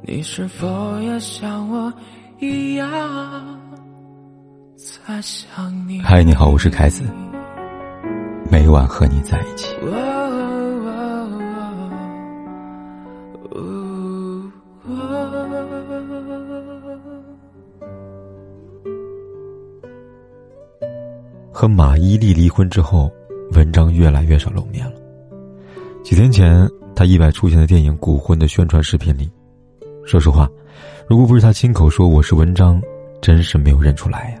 你是否也像我一样在想你？嗨，你好，我是凯子，每晚和你在一起。和马伊琍离婚之后，文章越来越少露面了。几天前，他意外出现在电影《古婚》的宣传视频里。说实话，如果不是他亲口说我是文章，真是没有认出来呀。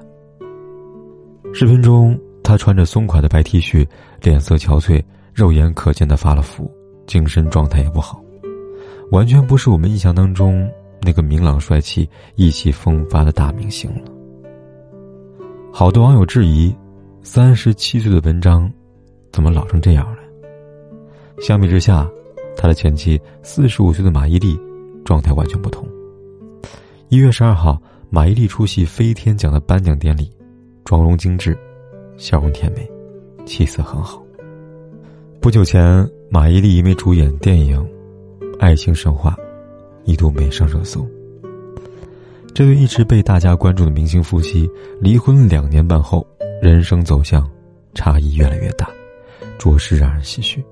视频中，他穿着松垮的白 T 恤，脸色憔悴，肉眼可见的发了福，精神状态也不好，完全不是我们印象当中那个明朗帅气、意气风发的大明星了。好多网友质疑，三十七岁的文章，怎么老成这样了？相比之下，他的前妻四十五岁的马伊琍。状态完全不同。一月十二号，马伊琍出席飞天奖的颁奖典礼，妆容精致，笑容甜美，气色很好。不久前，马伊琍因为主演电影《爱情神话》，一度没上热搜。这对一直被大家关注的明星夫妻，离婚两年半后，人生走向差异越来越大，着实让人唏嘘。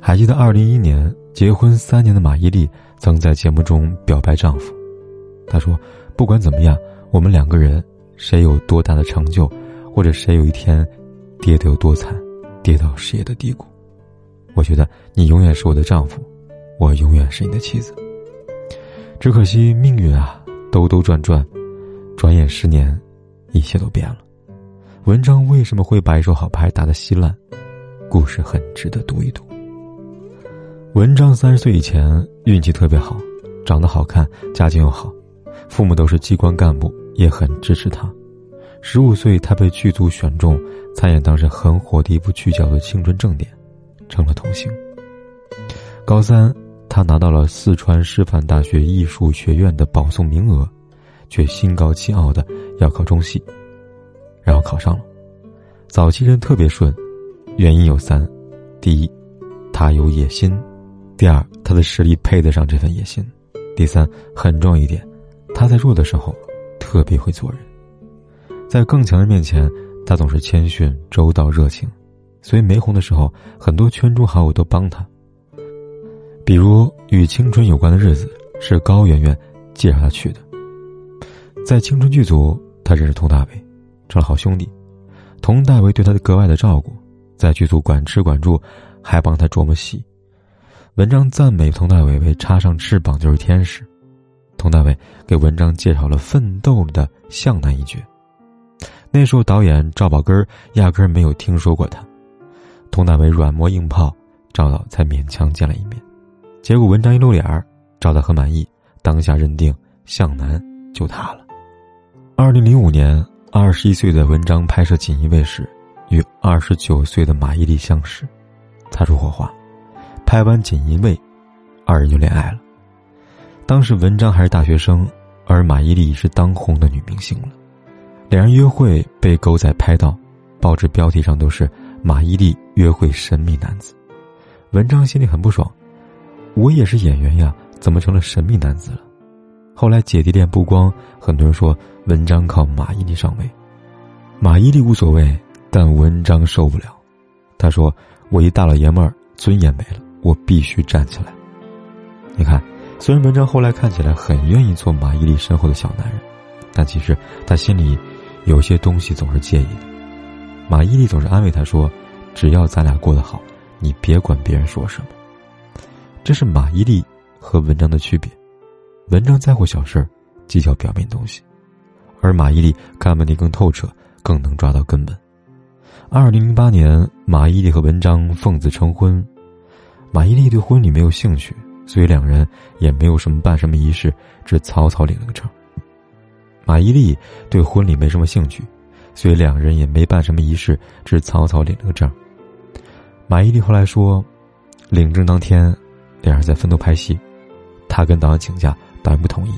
还记得二零一一年结婚三年的马伊琍。曾在节目中表白丈夫，她说：“不管怎么样，我们两个人谁有多大的成就，或者谁有一天跌得有多惨，跌到事业的低谷，我觉得你永远是我的丈夫，我永远是你的妻子。只可惜命运啊，兜兜转转，转眼十年，一切都变了。文章为什么会把一手好牌打得稀烂？故事很值得读一读。”文章三十岁以前运气特别好，长得好看，家境又好，父母都是机关干部，也很支持他。十五岁，他被剧组选中参演当时很火的一部剧，叫做《青春正点》，成了童星。高三，他拿到了四川师范大学艺术学院的保送名额，却心高气傲的要考中戏，然后考上了。早期人特别顺，原因有三：第一，他有野心。第二，他的实力配得上这份野心；第三，很重要一点，他在弱的时候特别会做人，在更强的面前，他总是谦逊、周到、热情，所以没红的时候，很多圈中好友都帮他。比如与青春有关的日子，是高圆圆介绍他去的。在青春剧组，他认识佟大为，成了好兄弟。佟大为对他的格外的照顾，在剧组管吃管住，还帮他琢磨戏。文章赞美佟大为为插上翅膀就是天使，佟大为给文章介绍了《奋斗》的向南一角。那时候导演赵宝根压根没有听说过他，佟大为软磨硬泡，赵导才勉强见了一面。结果文章一露脸儿，赵导很满意，当下认定向南就他了。二零零五年，二十一岁的文章拍摄《锦衣卫》时，与二十九岁的马伊琍相识，擦出火花。拍完《锦衣卫》，二人就恋爱了。当时文章还是大学生，而马伊琍已是当红的女明星了。两人约会被狗仔拍到，报纸标题上都是“马伊琍约会神秘男子”。文章心里很不爽，我也是演员呀，怎么成了神秘男子了？后来姐弟恋曝光，很多人说文章靠马伊琍上位。马伊琍无所谓，但文章受不了。他说：“我一大老爷们儿，尊严没了。”我必须站起来。你看，虽然文章后来看起来很愿意做马伊琍身后的小男人，但其实他心里有些东西总是介意的。马伊琍总是安慰他说：“只要咱俩过得好，你别管别人说什么。”这是马伊琍和文章的区别。文章在乎小事儿，计较表面东西，而马伊琍看问题更透彻，更能抓到根本。二零零八年，马伊琍和文章奉子成婚。马伊琍对婚礼没有兴趣，所以两人也没有什么办什么仪式，只草草领了个证。马伊琍对婚礼没什么兴趣，所以两人也没办什么仪式，只草草领了个证。马伊琍后来说，领证当天，两人在分头拍戏，他跟导演请假，导演不同意，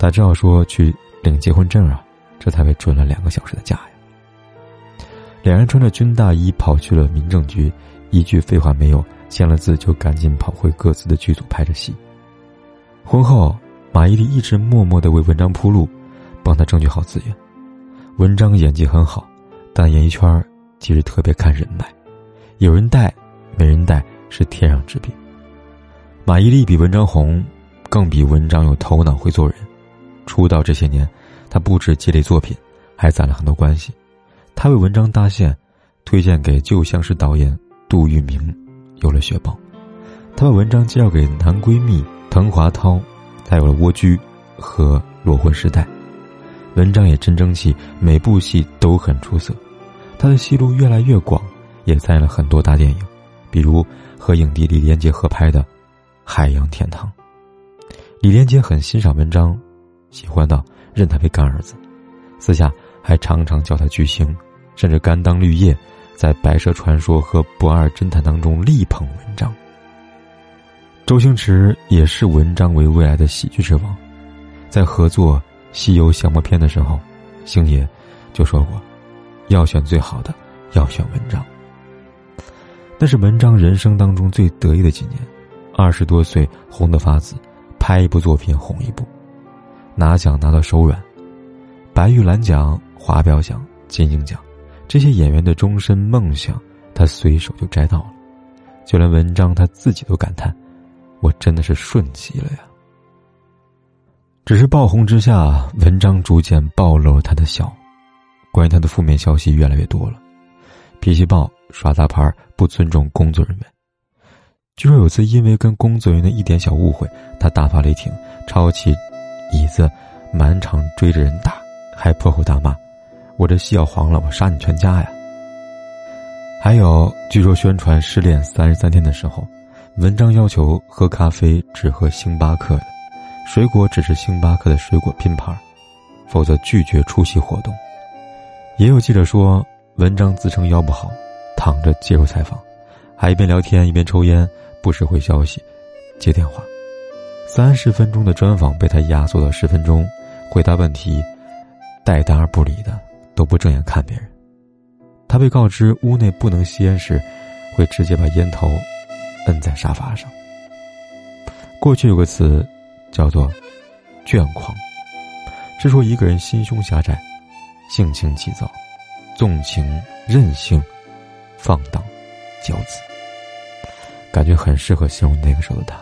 他只好说去领结婚证啊，这才被准了两个小时的假呀。两人穿着军大衣跑去了民政局，一句废话没有。签了字就赶紧跑回各自的剧组拍着戏。婚后，马伊琍一直默默的为文章铺路，帮他争取好资源。文章演技很好，但演艺圈其实特别看人脉，有人带，没人带是天壤之别。马伊琍比文章红，更比文章有头脑，会做人。出道这些年，他不止积累作品，还攒了很多关系。他为文章搭线，推荐给旧相识导演杜聿明，有了雪豹。他把文章介绍给男闺蜜滕华涛，才有了蜗居和裸婚时代。文章也真争气，每部戏都很出色。他的戏路越来越广，也参演了很多大电影，比如和影帝李连杰合拍的《海洋天堂》。李连杰很欣赏文章。喜欢到认他为干儿子，私下还常常叫他巨星，甚至甘当绿叶，在《白蛇传说》和《不二侦探》当中力捧文章。周星驰也视文章为未来的喜剧之王，在合作《西游降魔篇》的时候，星爷就说过，要选最好的，要选文章。那是文章人生当中最得意的几年，二十多岁红得发紫，拍一部作品红一部。拿奖拿到手软，白玉兰奖、华表奖、金鹰奖，这些演员的终身梦想，他随手就摘到了。就连文章他自己都感叹：“我真的是顺极了呀。”只是爆红之下，文章逐渐暴露了他的小，关于他的负面消息越来越多了，脾气暴、耍大牌、不尊重工作人员。据说有次因为跟工作人员的一点小误会，他大发雷霆，抄起。椅子，满场追着人打，还破口大骂：“我这戏要黄了，我杀你全家呀！”还有，据说宣传失恋三十三天的时候，文章要求喝咖啡只喝星巴克的，水果只是星巴克的水果拼盘，否则拒绝出席活动。也有记者说，文章自称腰不好，躺着接受采访，还一边聊天一边抽烟，不时回消息，接电话。三十分钟的专访被他压缩到十分钟，回答问题带答而不理的，都不正眼看别人。他被告知屋内不能吸烟时，会直接把烟头摁在沙发上。过去有个词叫做“倦狂”，是说一个人心胸狭窄、性情急躁、纵情任性、放荡、骄子，感觉很适合形容那个时候的他。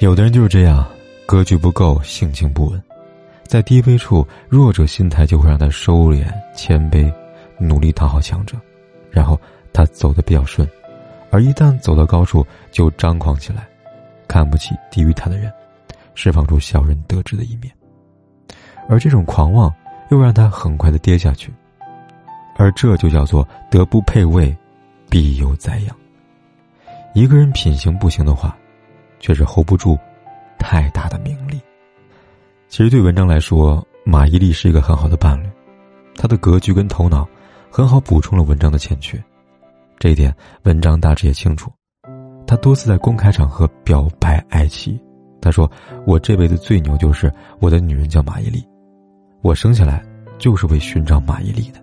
有的人就是这样，格局不够，性情不稳，在低微处，弱者心态就会让他收敛、谦卑，努力讨好强者，然后他走得比较顺，而一旦走到高处，就张狂起来，看不起低于他的人，释放出小人得志的一面，而这种狂妄又让他很快的跌下去，而这就叫做德不配位，必有灾殃。一个人品行不行的话。却是 hold 不住太。其实对文章来说，马伊琍是一个很好的伴侣，她的格局跟头脑很好补充了文章的欠缺。这一点文章大致也清楚。他多次在公开场合表白爱妻，他说：“我这辈子最牛就是我的女人叫马伊琍，我生下来就是为寻找马伊琍的。”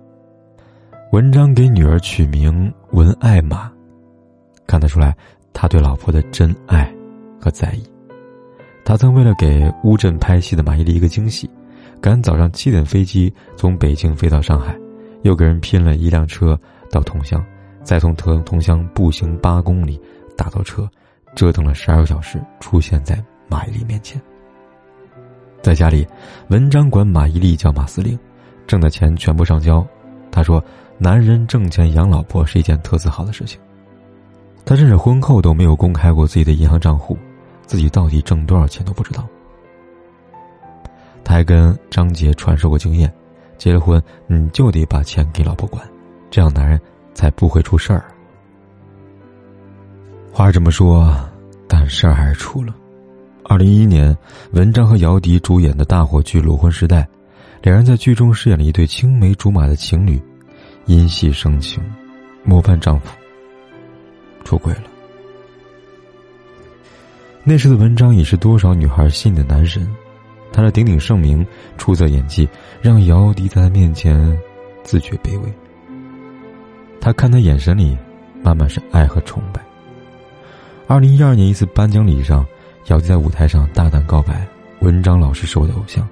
文章给女儿取名文爱马，看得出来他对老婆的真爱。和在意，他曾为了给乌镇拍戏的马伊琍一个惊喜，赶早上七点飞机从北京飞到上海，又给人拼了一辆车到桐乡，再从桐桐乡步行八公里打到车，折腾了十二个小时，出现在马伊琍面前。在家里，文章管马伊琍叫马司令，挣的钱全部上交。他说：“男人挣钱养老婆是一件特自豪的事情。”他甚至婚后都没有公开过自己的银行账户。自己到底挣多少钱都不知道。他还跟张杰传授过经验：结了婚你就得把钱给老婆管，这样男人才不会出事儿。话是这么说，但事儿还是出了。二零一一年，文章和姚笛主演的大火剧《裸婚时代》，两人在剧中饰演了一对青梅竹马的情侣，因戏生情，模范丈夫出轨了。那时的文章已是多少女孩心里的男神，他的鼎鼎盛名、出色演技，让姚笛在他面前自觉卑微。他看他眼神里，满满是爱和崇拜。二零一二年一次颁奖礼上，姚笛在舞台上大胆告白：“文章老师是我的偶像。”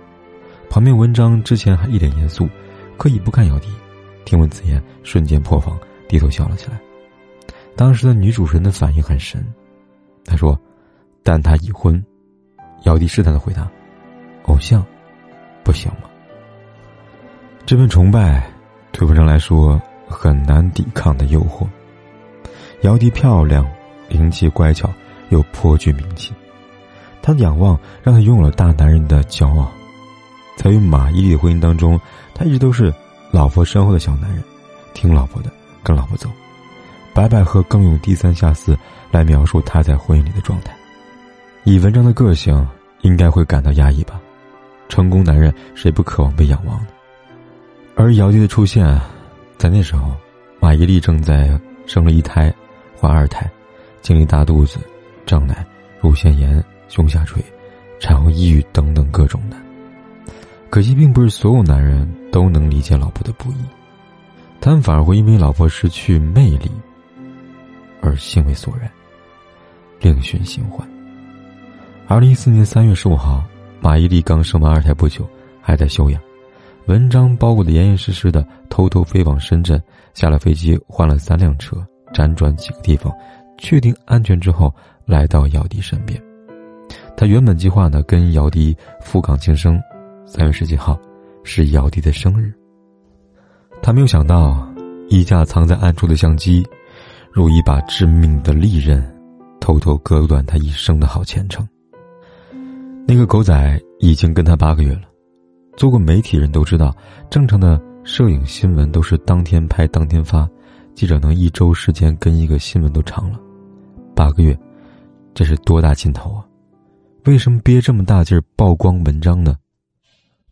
旁边文章之前还一脸严肃，刻意不看姚笛。听闻此言，瞬间破防，低头笑了起来。当时的女主持人的反应很神，她说：“但他已婚。”姚笛试探的回答：“偶像，不行吗？”这份崇拜，对文成来说很难抵抗的诱惑。姚笛漂亮、灵气、乖巧，又颇具名气。他的仰望让他拥有了大男人的骄傲。在与马伊琍的婚姻当中，他一直都是老婆身后的小男人，听老婆的，跟老婆走。白百合更用低三下四来描述他在婚姻里的状态。以文章的个性，应该会感到压抑吧？成功男人谁不渴望被仰望呢？而姚笛的出现，在那时候，马伊琍正在生了一胎，怀二胎，经历大肚子、胀奶、乳腺炎、胸下垂、产后抑郁等等各种的。可惜，并不是所有男人都能理解老婆的不易，他们反而会因为老婆失去魅力而兴味索然，另寻新欢。二零一四年三月十五号，马伊琍刚生完二胎不久，还在休养，文章包裹的严严实实的，偷偷飞往深圳，下了飞机换了三辆车，辗转几个地方，确定安全之后，来到姚笛身边。他原本计划呢，跟姚笛赴港庆生。三月十几号，是姚笛的生日。他没有想到，一架藏在暗处的相机，如一把致命的利刃，偷偷割断他一生的好前程。那个狗仔已经跟他八个月了，做过媒体人都知道，正常的摄影新闻都是当天拍当天发，记者能一周时间跟一个新闻都长了，八个月，这是多大劲头啊？为什么憋这么大劲儿曝光文章呢？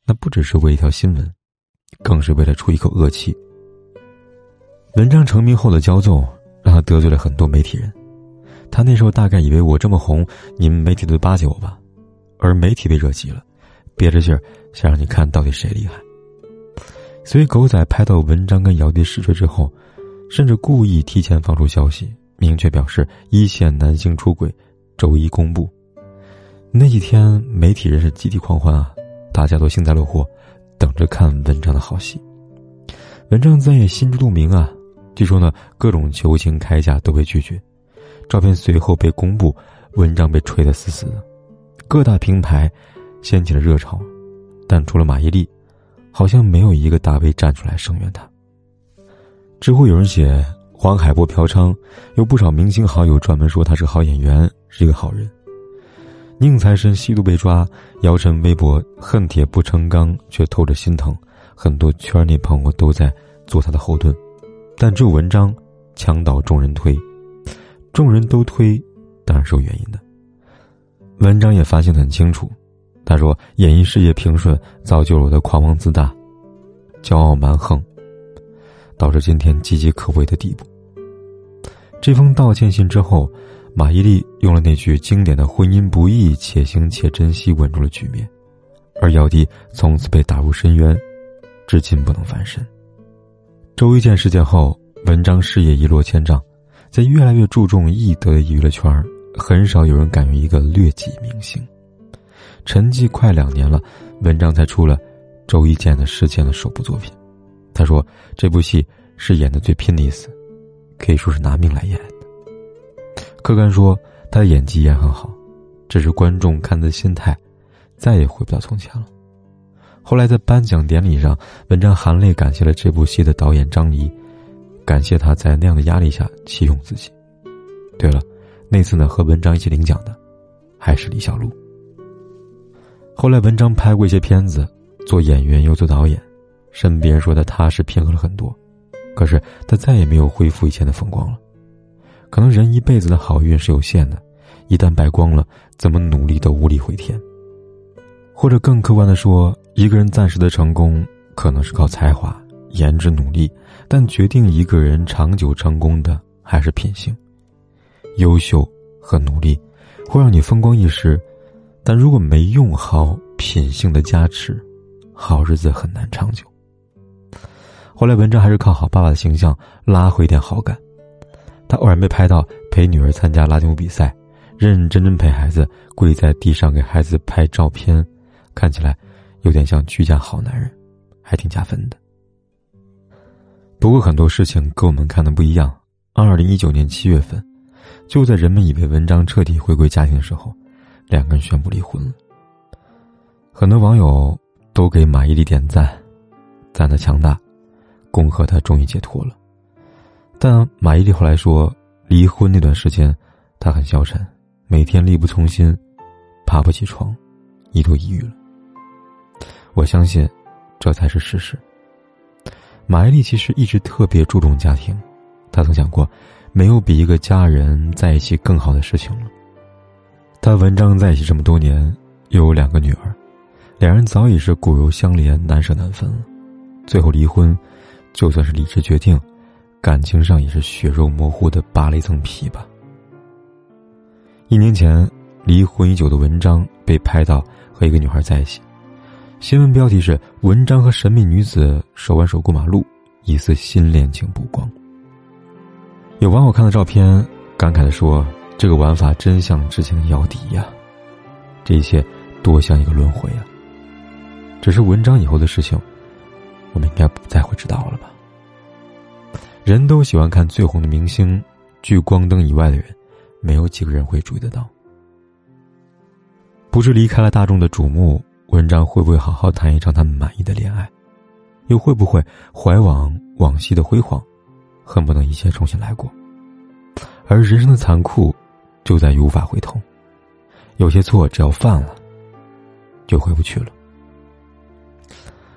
那不只是为一条新闻，更是为了出一口恶气。文章成名后的骄纵，让他得罪了很多媒体人。他那时候大概以为我这么红，你们媒体都巴结我吧，而媒体被惹急了，憋着劲儿想让你看到底谁厉害。所以狗仔拍到文章跟姚笛试睡之后，甚至故意提前放出消息，明确表示一线男星出轨，周一公布。那几天媒体人是集体狂欢啊！大家都幸灾乐祸，等着看文章的好戏。文章自然也心知肚明啊。据说呢，各种求情开价都被拒绝。照片随后被公布，文章被吹得死死的，各大平台掀起了热潮。但除了马伊琍，好像没有一个大 V 站出来声援他。知乎有人写黄海波嫖娼，有不少明星好友专门说他是好演员，是一个好人。宁财神吸毒被抓，姚晨微博恨铁不成钢，却透着心疼。很多圈内朋友都在做他的后盾，但只有文章墙倒众人推，众人都推，当然是有原因的。文章也反省的很清楚，他说：“演艺事业平顺，造就了我的狂妄自大、骄傲蛮横，导致今天岌岌可危的地步。”这封道歉信之后。马伊琍用了那句经典的“婚姻不易，且行且珍惜”，稳住了局面，而姚笛从此被打入深渊，至今不能翻身。周一见事件后，文章事业一落千丈，在越来越注重艺德的娱乐圈，很少有人敢于一个劣迹明星。沉寂快两年了，文章才出了周一见的事件的首部作品。他说：“这部戏是演的最拼的一次，可以说是拿命来演的。”客观说，他的演技也很好，只是观众看的心态，再也回不到从前了。后来在颁奖典礼上，文章含泪感谢了这部戏的导演张黎，感谢他在那样的压力下启用自己。对了，那次呢和文章一起领奖的，还是李小璐。后来文章拍过一些片子，做演员又做导演，身边说他踏实平和了很多，可是他再也没有恢复以前的风光了。可能人一辈子的好运是有限的，一旦败光了，怎么努力都无力回天。或者更客观的说，一个人暂时的成功可能是靠才华、颜值、努力，但决定一个人长久成功的还是品性。优秀和努力会让你风光一时，但如果没用好品性的加持，好日子很难长久。后来文章还是靠好爸爸的形象拉回点好感。他偶然被拍到陪女儿参加拉丁舞比赛，认认真真陪孩子跪在地上给孩子拍照片，看起来有点像居家好男人，还挺加分的。不过很多事情跟我们看的不一样。二零一九年七月份，就在人们以为文章彻底回归家庭的时候，两个人宣布离婚了。很多网友都给马伊琍点赞，赞他强大，恭贺他终于解脱了。但马伊琍后来说，离婚那段时间，她很消沉，每天力不从心，爬不起床，一度抑郁了。我相信，这才是事实。马伊琍其实一直特别注重家庭。他曾想过，没有比一个家人在一起更好的事情了。他文章在一起这么多年，又有两个女儿，两人早已是骨肉相连、难舍难分了。最后离婚，就算是理智决定，感情上也是血肉模糊的扒了一层皮吧。一年前，离婚已久的文章被拍到和一个女孩在一起，新闻标题是“文章和神秘女子手挽手过马路，疑似新恋情曝光”。有网友看到照片，感慨的说：“这个玩法真像之前的姚笛呀，这一切多像一个轮回啊。”只是文章以后的事情，我们应该不再会知道了吧？人都喜欢看最红的明星，聚光灯以外的人，没有几个人会注意得到。不知离开了大众的瞩目，文章会不会好好谈一场他们满意的恋爱？又会不会怀往往昔的辉煌？恨不能一切重新来过，而人生的残酷，就在于无法回头。有些错只要犯了，就回不去了。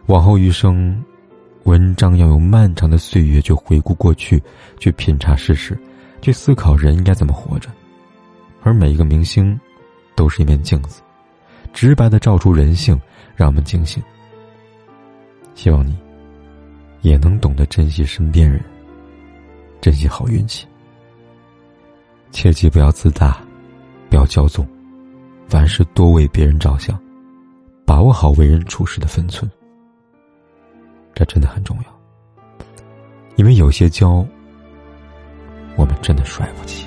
往后余生，文章要用漫长的岁月去回顾过去，去品察事实，去思考人应该怎么活着。而每一个明星，都是一面镜子，直白的照出人性，让我们警醒。希望你，也能懂得珍惜身边人。珍惜好运气，切记不要自大，不要骄纵，凡事多为别人着想，把握好为人处事的分寸，这真的很重要。因为有些骄，我们真的摔不起。